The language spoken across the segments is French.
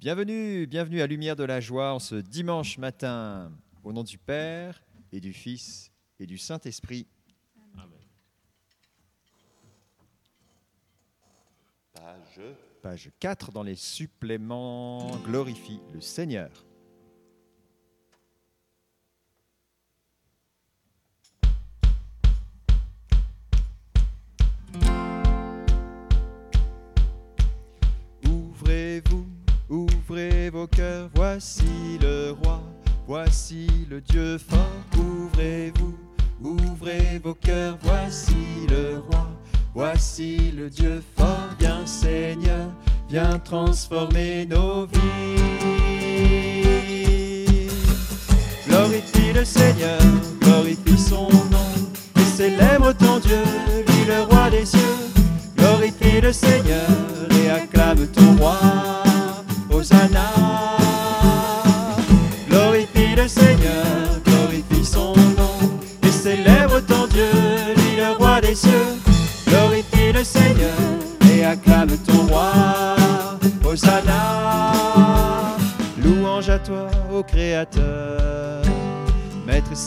Bienvenue, bienvenue à Lumière de la Joie en ce dimanche matin, au nom du Père et du Fils et du Saint-Esprit. Page. Page 4 dans les suppléments Glorifie le Seigneur. Vos cœurs, voici le roi, voici le Dieu fort. Ouvrez-vous, ouvrez vos cœurs, voici le roi, voici le Dieu fort. Viens Seigneur, viens transformer nos vies. Glorifie le Seigneur, glorifie son nom, et célèbre ton Dieu, lui le roi des cieux. Glorifie le Seigneur et acclame ton roi, Hosanna.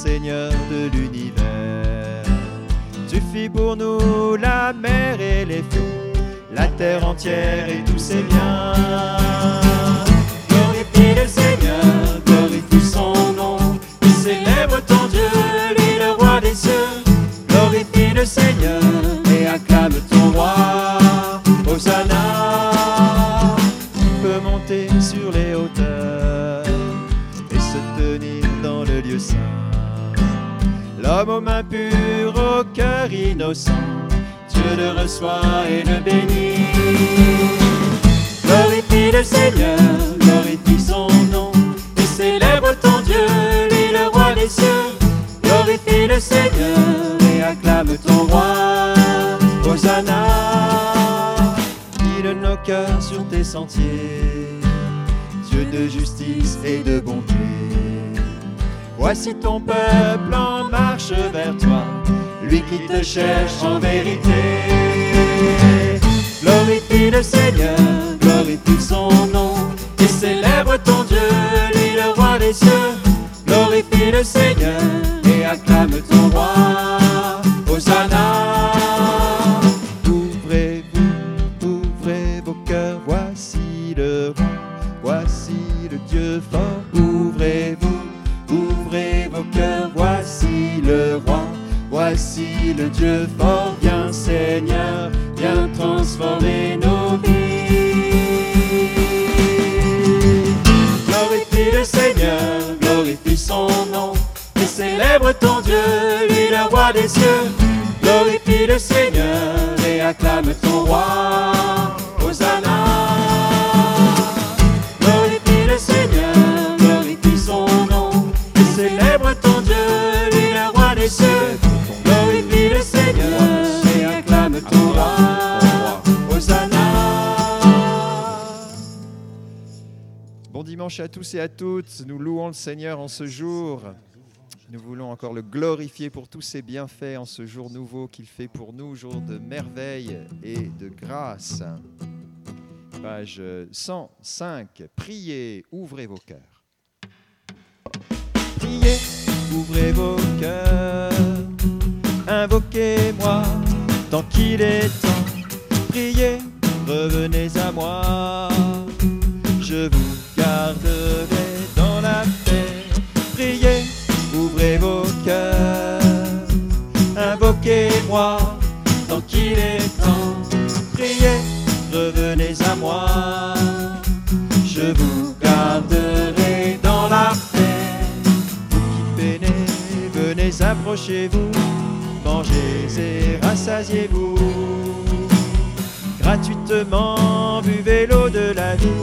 Seigneur de l'univers. Tu fis pour nous la mer et les flots, la terre entière et tous ses biens. Glorifie le Seigneur et acclame ton roi, Hosanna. Guide nos cœurs sur tes sentiers, Dieu de justice et de bonté. Voici ton peuple en marche vers toi, lui qui te cherche en vérité. Glorifie le Seigneur, glorifie son nom, et célèbre ton Dieu, lui le roi des cieux. Glorifie le Seigneur et acclame ton roi, Hosanna. Glorifie le Seigneur et acclame ton roi, Hosanna. Glorifie le Seigneur, glorifie son nom, et célèbre ton Dieu, lui le roi des cieux. Glorifie le Seigneur et acclame ton roi, Hosanna. Bon dimanche à tous et à toutes. Nous louons le Seigneur en ce jour. Nous voulons encore le glorifier pour tous ses bienfaits en ce jour nouveau qu'il fait pour nous, jour de merveille et de grâce. Page 105. Priez, ouvrez vos cœurs. Priez, ouvrez vos cœurs. Invoquez-moi tant qu'il est temps. Priez, revenez à moi. Je vous garderai vos cœurs. Invoquez-moi tant qu'il est temps. Priez, revenez à moi. Je vous garderai dans la paix. Vous qui peinez, venez approchez-vous. Mangez et rassasiez-vous. Gratuitement, buvez l'eau de la vie.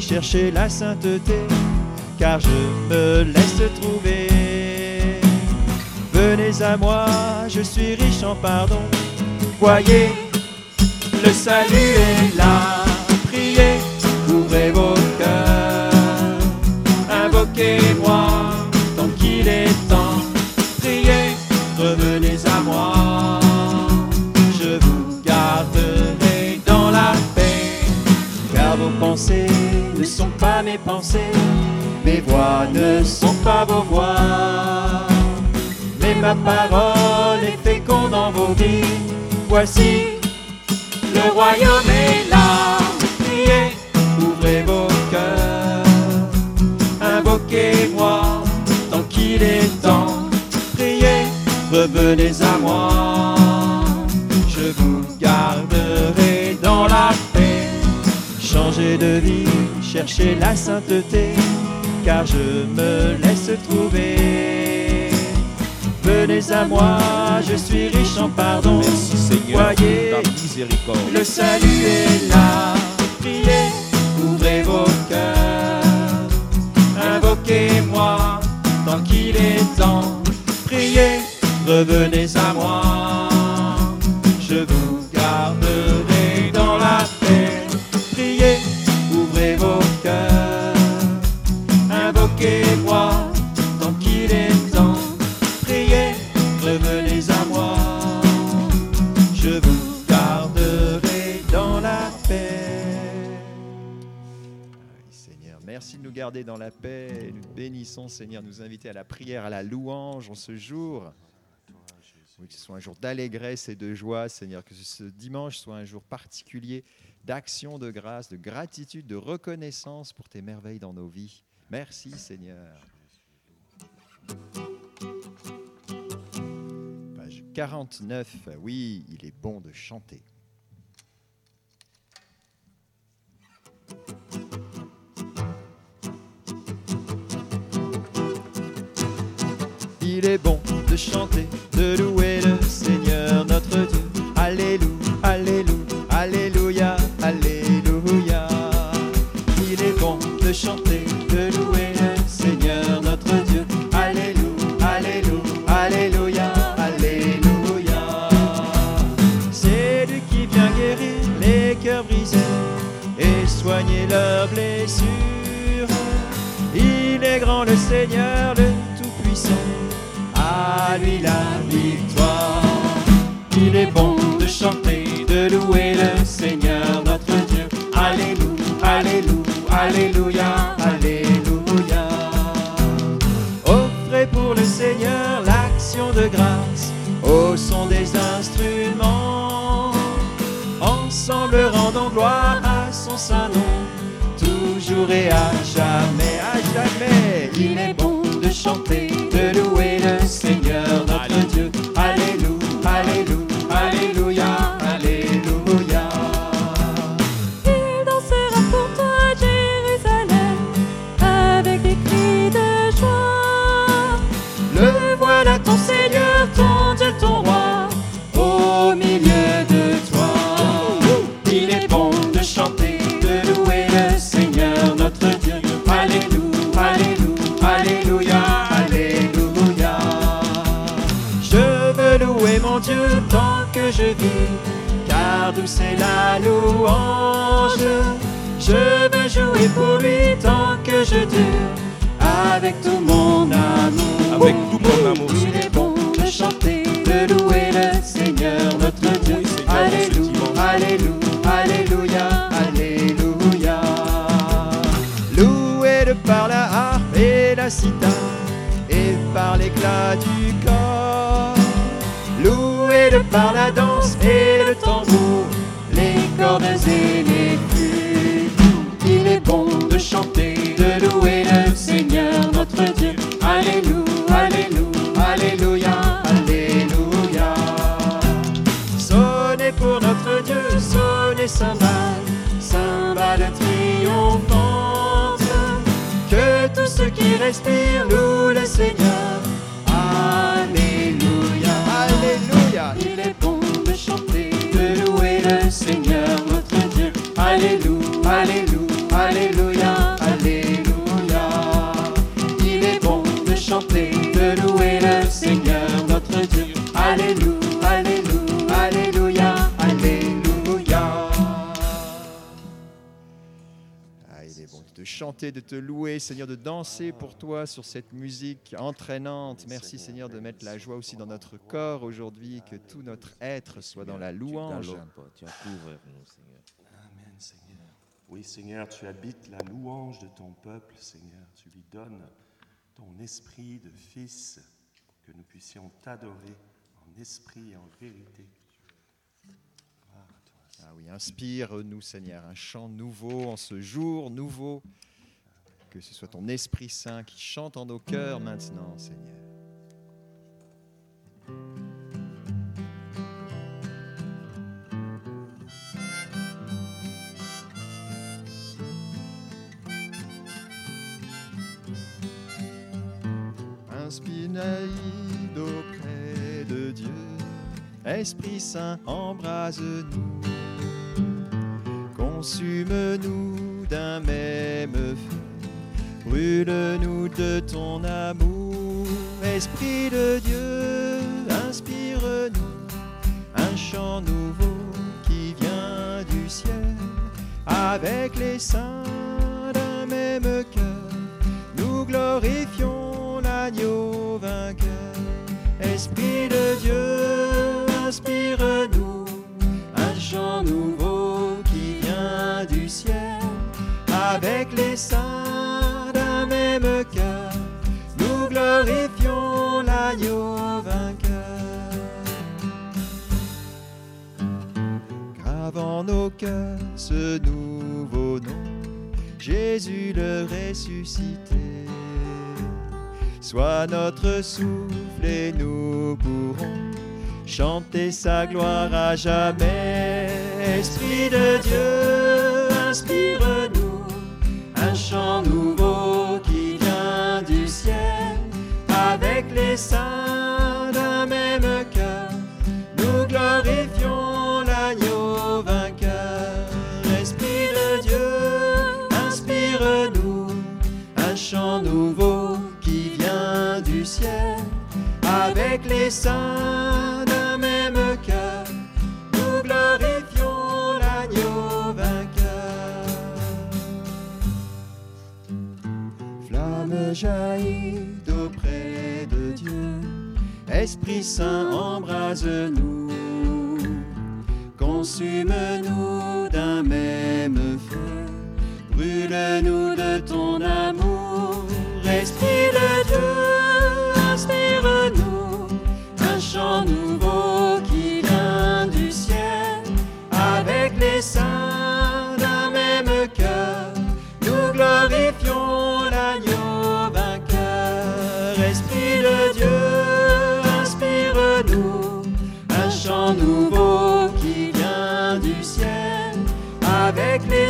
Cherchez la sainteté, car je me laisse trouver. Venez à moi, je suis riche en pardon, Voyez, le salut est là. Mes pensées. Mes voix ne sont pas vos voix. Mais ma parole est féconde dans vos vies. Voici, le royaume est là. Priez, ouvrez vos cœurs. Invoquez-moi tant qu'il est temps. Priez, revenez à moi. Je vous garderai dans la paix. Changez de vie, cherchez la sainteté, car je me laisse trouver. Venez à moi, je suis riche en pardon. Merci Seigneur Voyez, ta miséricorde. le salut est là. Priez, ouvrez vos cœurs. Invoquez-moi tant qu'il est temps. Priez, revenez à moi. Garder dans la paix. Nous bénissons, Seigneur, nous inviter à la prière, à la louange en ce jour. Que ce soit un jour d'allégresse et de joie, Seigneur, que ce dimanche soit un jour particulier d'action, de grâce, de gratitude, de reconnaissance pour tes merveilles dans nos vies. Merci, Seigneur. Page 49, oui, il est bon de chanter. Il est bon de chanter, de louer le Seigneur notre Dieu. Alléluia, Alléluia, Alléluia, Alléluia. Il est bon de chanter, de louer le Seigneur notre Dieu. Alléluia, Alléluia, Alléluia, Alléluia. C'est lui qui vient guérir les cœurs brisés et soigner leurs blessures. Il est grand le Seigneur, le la victoire. Il est bon de chanter, de louer le Seigneur notre Dieu. Alléluia, Alléluia, Alléluia, Alléluia. Offrez pour le Seigneur l'action de grâce au son des instruments. Ensemble rendons gloire à son saint nom, toujours et à jamais, à jamais. Il est bon de chanter, de louer le Seigneur la louange. Je veux jouer pour lui tant que je dure, avec tout mon amour. Avec tout mon amour, Il est bon de chanter, de louer le Seigneur notre Dieu. Oui, Alléluia, Alléluia, Alléluia, Alléluia. Louez-le par la harpe et la cithare et par l'éclat du corps. Louez-le par la danse et Il est bon de chanter, de louer le Seigneur notre Dieu. Alléluia, Alléluia, Alléluia, Alléluia. Sonnez pour notre Dieu, sonnez cymbales, cymbales triomphantes. Que tous ceux qui respirent louent le Seigneur. Alléluia, Alléluia. Il est bon de chanter, de louer le Seigneur. Alléluia, Alléluia, Alléluia, Alléluia. Il est bon de chanter, de louer le Seigneur notre Dieu. Alléluia, Alléluia, Alléluia, Alléluia. Ah, il est bon de chanter, de te louer, Seigneur, de danser pour toi sur cette musique entraînante. Merci Seigneur de mettre la joie aussi dans notre corps aujourd'hui, que tout notre être soit dans la louange. Oui, Seigneur, tu habites la louange de ton peuple, Seigneur. Tu lui donnes ton esprit de fils, que nous puissions t'adorer en esprit et en vérité. À toi. Ah oui, inspire-nous, Seigneur, un chant nouveau en ce jour nouveau. Que ce soit ton Esprit Saint qui chante en nos cœurs maintenant, Seigneur. Inspire auprès de Dieu. Esprit Saint, embrase-nous. Consume-nous d'un même feu. Brûle-nous de ton amour. Esprit de Dieu, inspire-nous un chant nouveau qui vient du ciel. Avec les saints d'un même cœur, nous glorifions l'agneau vainqueur. Grave en nos cœurs ce nouveau nom, Jésus le ressuscité. Sois notre souffle et nous pourrons chanter sa gloire à jamais. Esprit de Dieu, inspire-nous un chant nouveau Avec les saints d'un même cœur, nous glorifions l'agneau vainqueur. Esprit de Dieu, inspire-nous un chant nouveau qui vient du ciel. Avec les saints Esprit Saint, embrase-nous, consume-nous d'un même feu, brûle-nous de ton amour,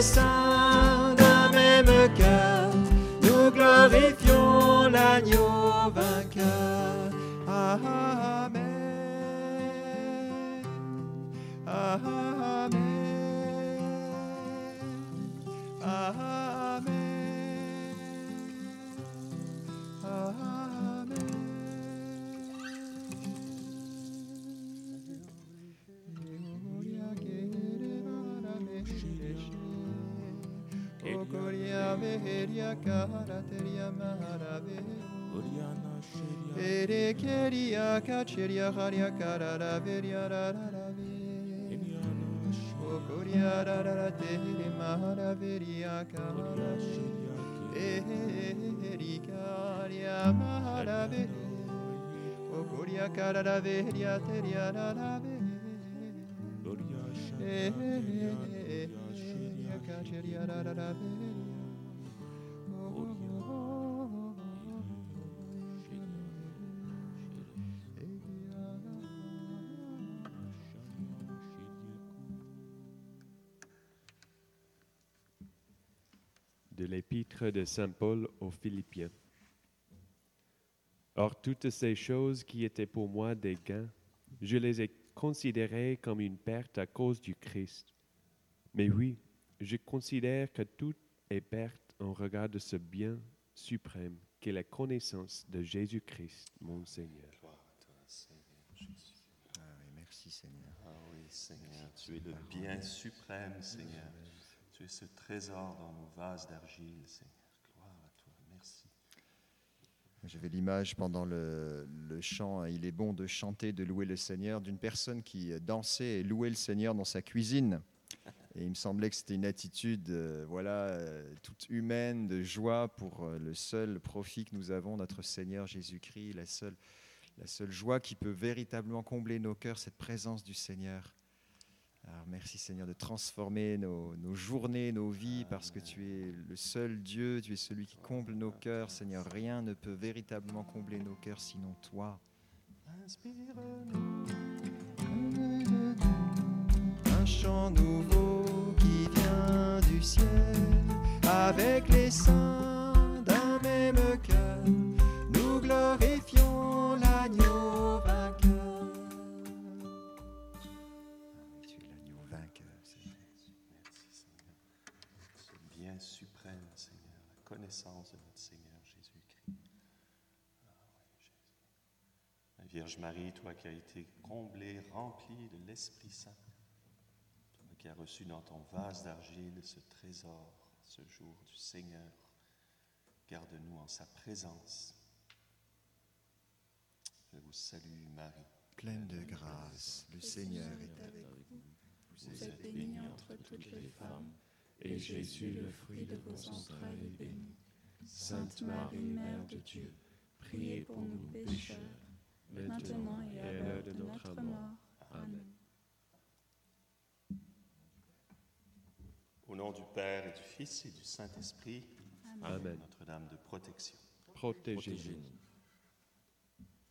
les saints d'un même cœur, nous glorifions l'agneau vainqueur. Amen. Amen. veria karateria maharabe Oriana sheria Ere keria kacheria haria karara veria rarave Oriana sheria Okoria rarara tere maharaveria karara sheria Eri karia maharabe Okoria karara veria teria rarave Oriana sheria Kacheria rarave de Saint Paul aux Philippiens. Or toutes ces choses qui étaient pour moi des gains, je les ai considérées comme une perte à cause du Christ. Mais oui, je considère que tout est perte en regard de ce bien suprême qu'est la connaissance de Jésus-Christ, mon Seigneur. Toi, Seigneur. Ah oui, merci Seigneur. Ah oui, Seigneur, tu es le bien suprême, Seigneur. Ce trésor dans nos vases d'argile, Seigneur. Gloire à toi. Merci. J'avais l'image pendant le, chant, hein. il est bon de chanter, de louer le Seigneur, d'une personne qui dansait et louait le Seigneur dans sa cuisine. Et il me semblait que c'était une attitude euh, voilà, euh, toute humaine, de joie pour euh, le seul profit que nous avons, notre Seigneur Jésus-Christ, la seule, la seule joie qui peut véritablement combler nos cœurs, cette présence du Seigneur. Merci Seigneur de transformer nos, nos journées, nos vies, parce que tu es le seul Dieu, tu es celui qui comble nos cœurs. Seigneur, rien ne peut véritablement combler nos cœurs sinon toi. Un chant nouveau qui vient du ciel, avec les saints Vierge Marie, toi qui as été comblée, remplie de l'Esprit Saint, toi qui as reçu dans ton vase d'argile ce trésor, ce jour du Seigneur, garde-nous en sa présence. Je vous salue, Marie. Pleine de grâce, le Seigneur est avec vous. Vous êtes bénie entre toutes les femmes, et Jésus, le fruit de vos entrailles, est béni. Sainte Marie, Mère de Dieu, priez pour nous pécheurs, maintenant et à l'heure de notre mort. Amen. Au nom du Père et du Fils et du Saint-Esprit, Amen. Notre-Dame de protection. Protégez-nous. Protégez-nous.